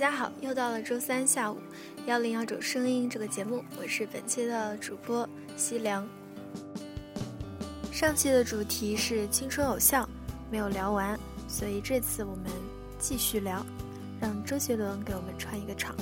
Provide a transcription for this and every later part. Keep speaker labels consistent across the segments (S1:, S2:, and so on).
S1: 大家好，又到了周三下午幺零幺种声音这个节目，我是本期的主播西凉。上期的主题是青春偶像，没有聊完，所以这次我们继续聊，让周杰伦给我们串一个场。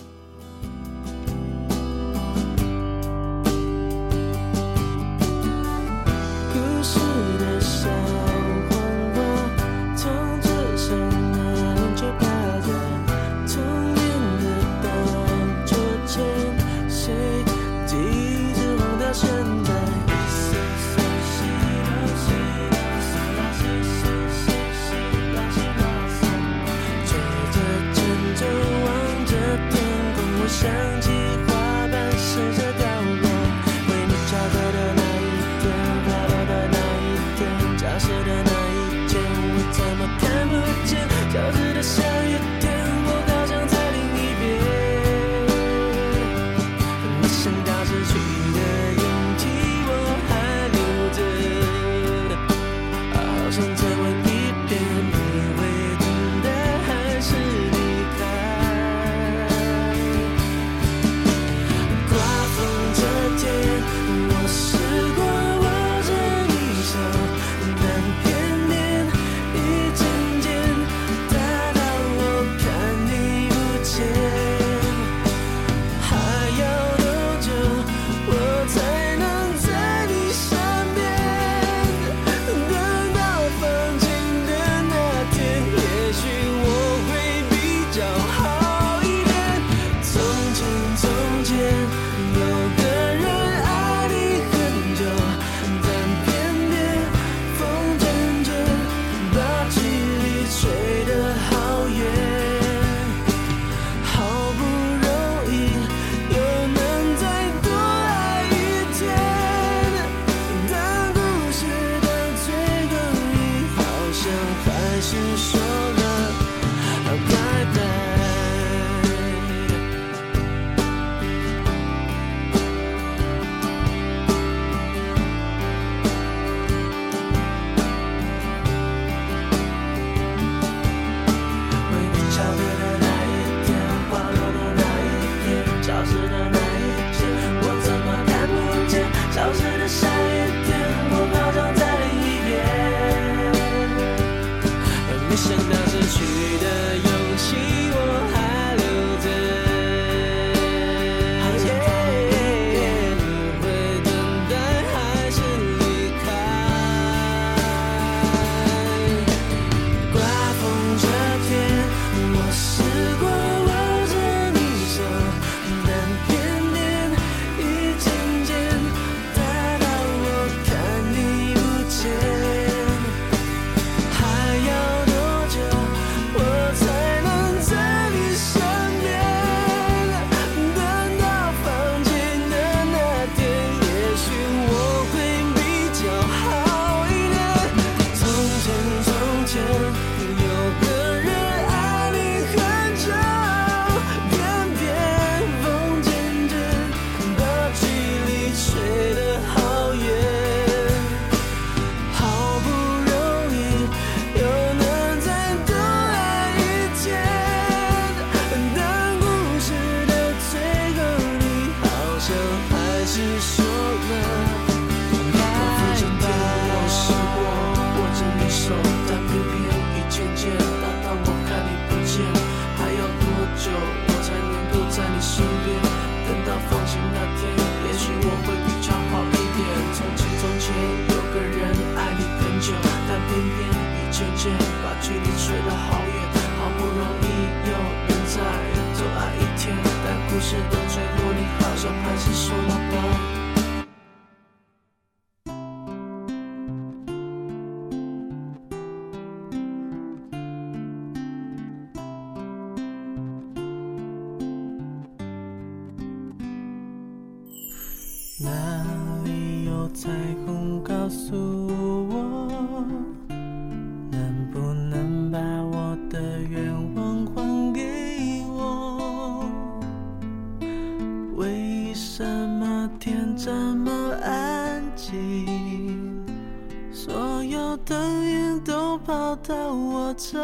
S1: 到我这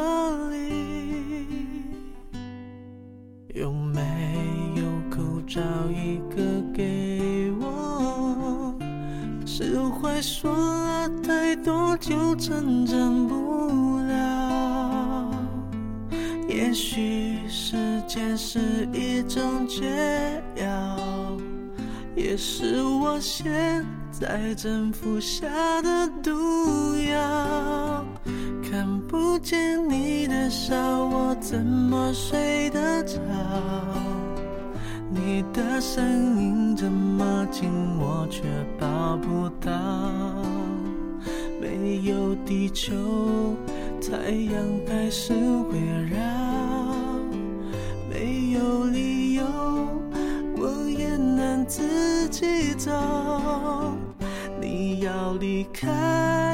S1: 里，有没有口罩一个给我？释怀说了太多就成长不了。也许时间是一种解药，也是我现在正服下的毒药。不见你的笑，我怎么睡得着？你的声音这么近，我却抱不到。没有地球，太阳开始围绕。没有理由，我也能自己走。你要离开。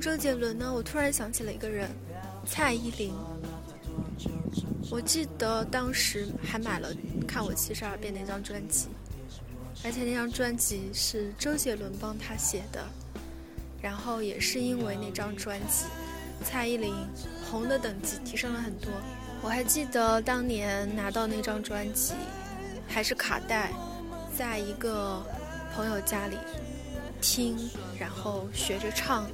S2: 周杰伦呢，我突然想起了一个人，蔡依林。我记得当时还买了《看我七十二变》那张专辑，而且那张专辑是周杰伦帮他写的。然后也是因为那张专辑，蔡依林红的等级提升了很多。我还记得当年拿到那张专辑，还是卡带，在一个朋友家里听，然后学着唱。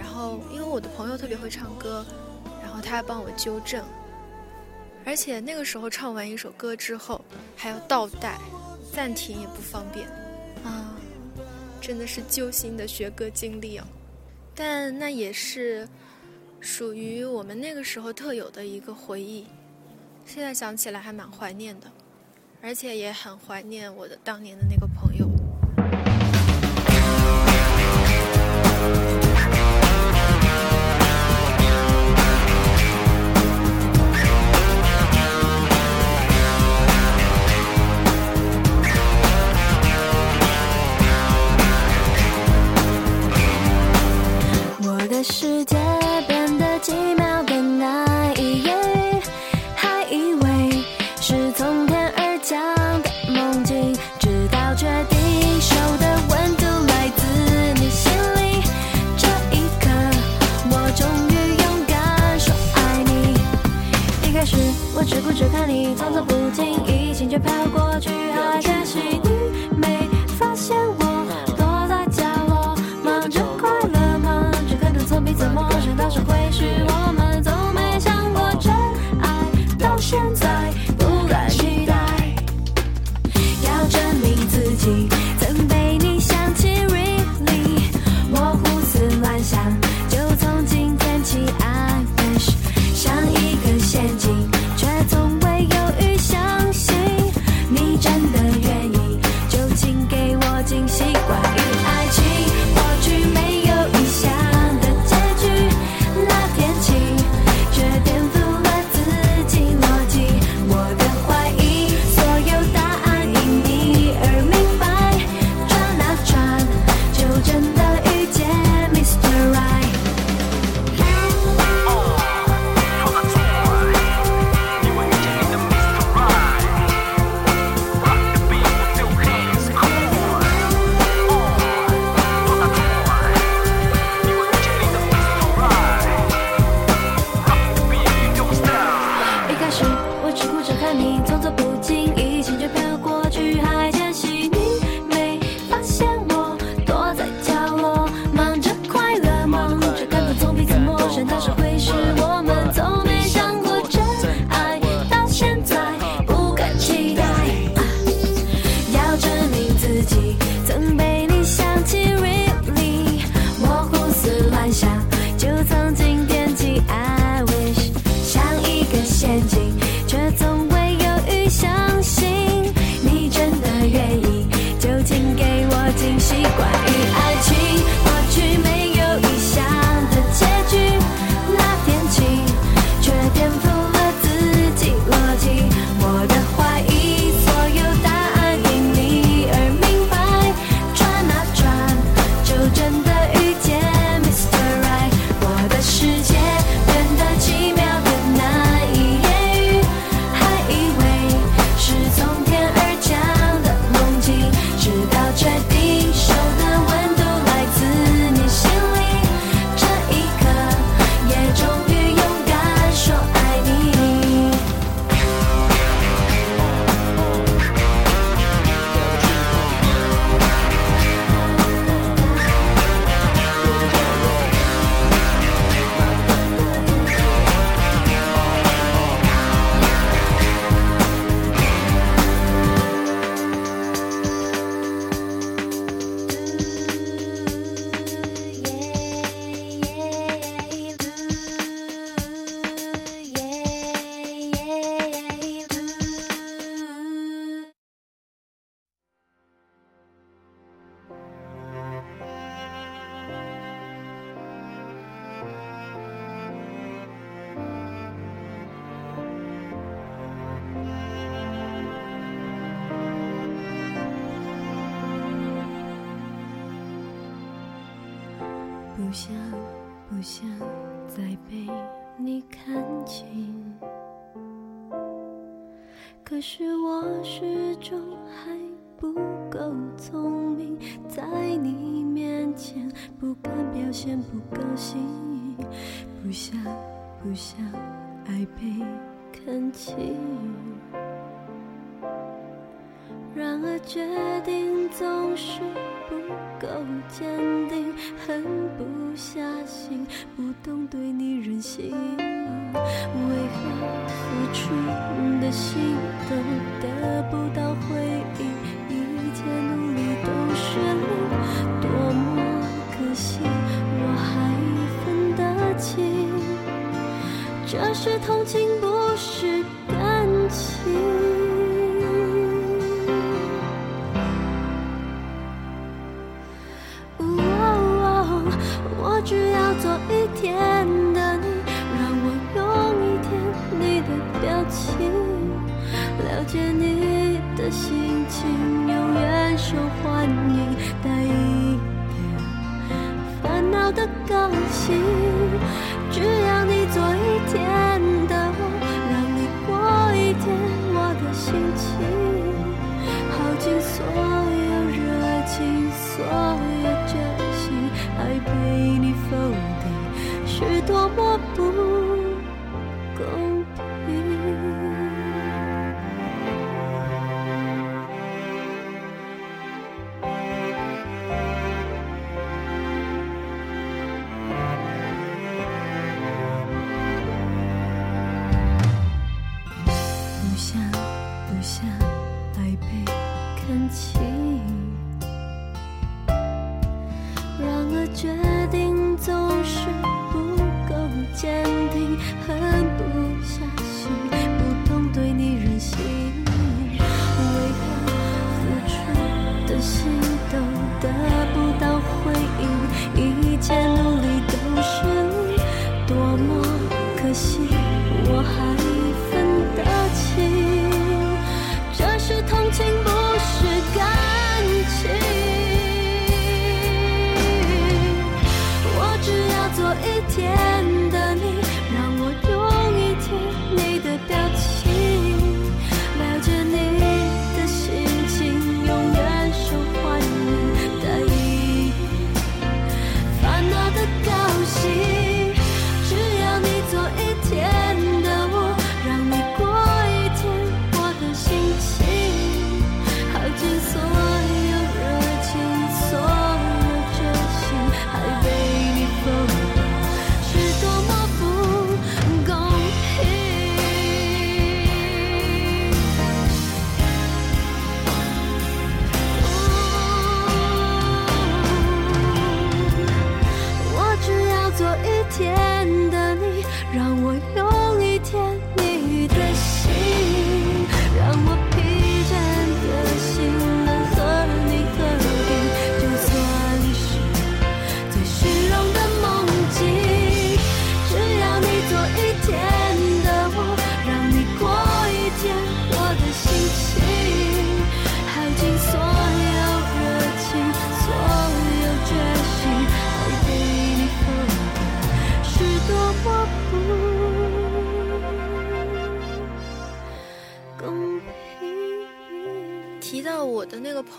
S2: 然后因为我的朋友特别会唱歌，然后他还帮我纠正。而且那个时候唱完一首歌之后，还要倒带，暂停也不方便，啊，真的是揪心的学歌经历哦。但那也是。属于我们那个时候特有的一个回忆，现在想起来还蛮怀念的，而且也很怀念我的当年的那个朋友。
S3: 匆匆不经意，心却飘过去，是我始终还不够聪明，在你面前不敢表现，不高兴，不想不想爱被看清。然而决定。总是不够坚定，狠不下心，不懂对你忍心。为何付出的心都得不到回应？一切努力都是零，多么可惜。我还分得清，这是同情不。
S2: 轻轻。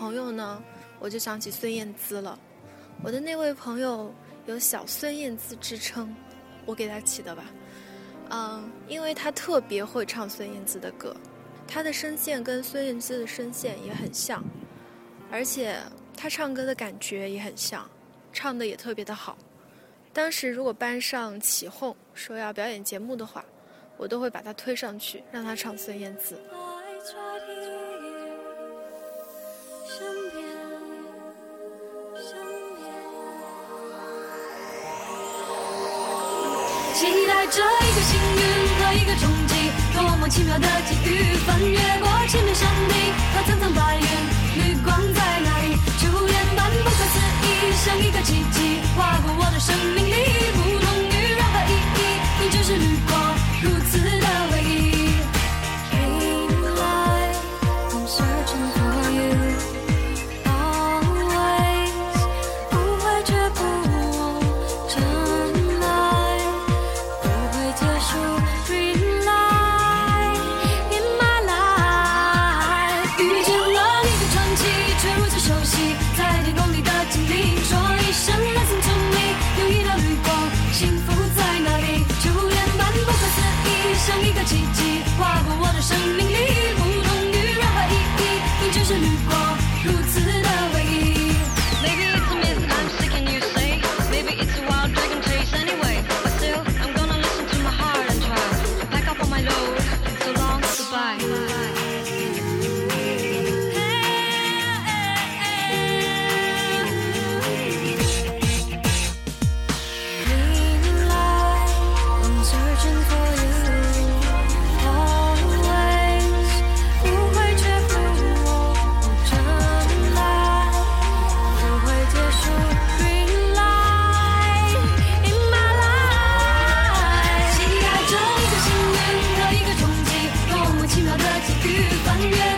S2: 朋友呢我就想起孙燕姿了。我的那位朋友有小孙燕姿之称我给他起的吧。嗯因为他特别会唱孙燕姿的歌他的声线跟孙燕姿的声线也很像而且他唱歌的感觉也很像唱的也特别的好。当时如果班上起哄说要表演节目的话我都会把他推上去让他唱孙燕姿。
S4: 这一个幸运和一个冲击多么奇妙的际遇翻越过前面山顶和层层白云绿光在哪里？触电般不可思议像一个奇迹划过我的生命里。yeah.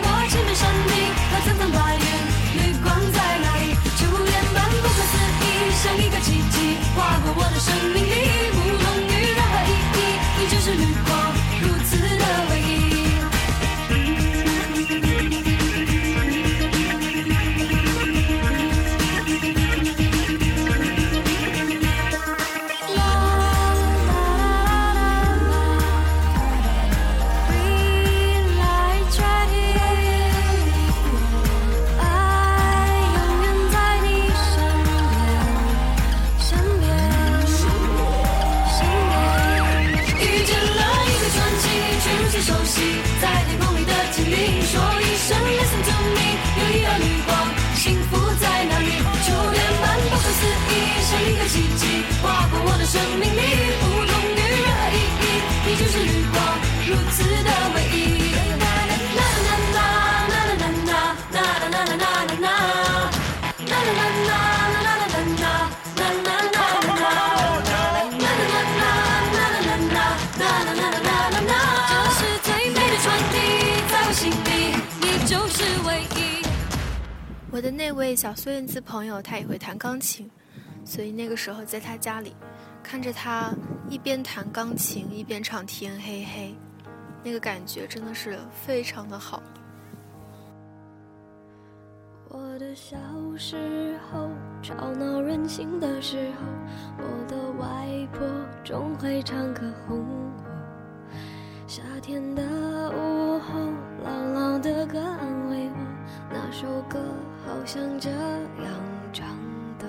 S4: 如此的唯一。我的
S2: 那位小孙燕姿朋友，他也会弹钢琴，所以那个时候在他家里，看着他一边弹钢琴一边唱《天黑黑》。那个感觉真的是非常的好。
S4: 我的小时候吵闹任性的时候，我的外婆总会唱歌哄我。夏天的午后，朗朗的歌安慰我，那首歌好像这样唱的。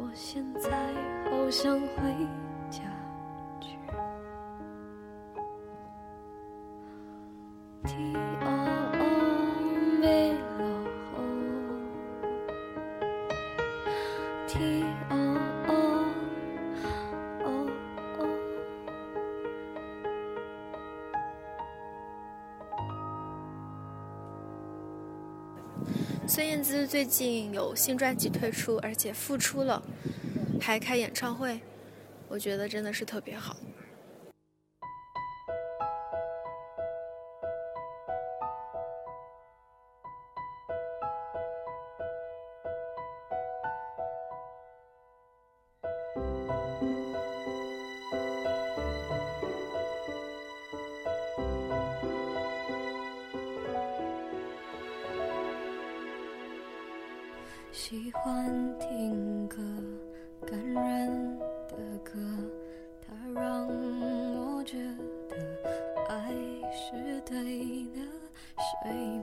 S4: 我现在好想回家去
S1: 听。燕姿最近有新专辑推出，而且复出了，还开演唱会，我觉得真的是特别好。
S4: 睡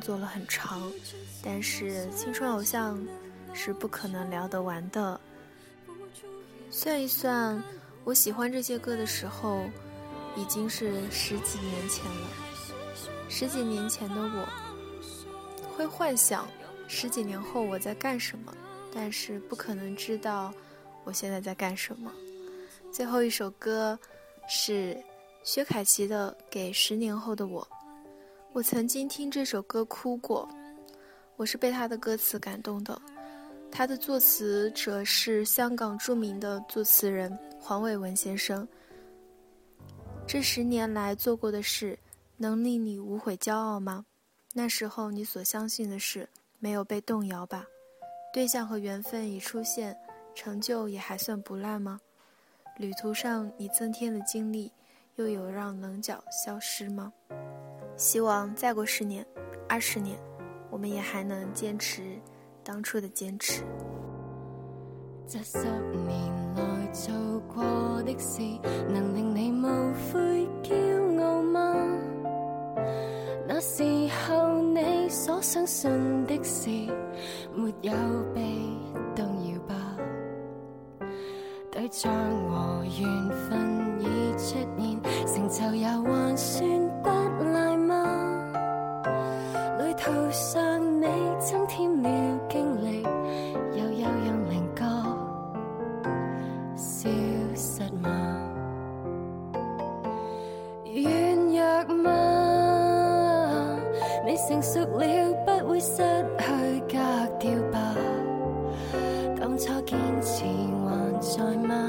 S2: 做了很长，但是青春偶像是不可能聊得完的。算一算，我喜欢这些歌的时候，已经是十几年前了。十几年前的我，会幻想十几年后我在干什么，但是不可能知道我现在在干什么。最后一首歌是薛凯琪的《给十年后的我》。我曾经听这首歌哭过，我是被他的歌词感动的。他的作词者是香港著名的作词人黄伟文先生。这十年来做过的事，能令你无悔骄傲吗？那时候你所相信的事，没有被动摇吧？对象和缘分已出现，成就也还算不赖吗？旅途上你增添了经历，又有让棱角消失吗？希望再过十年、二十年，我们也还能坚持当初的坚持。
S3: 这十年来做过的事，能令你无悔骄傲吗？那时候你所相信的事，没有被动摇吧？对象和缘分已出现，成就也还算成熟了，不会失去格调吧？当初坚持还在吗？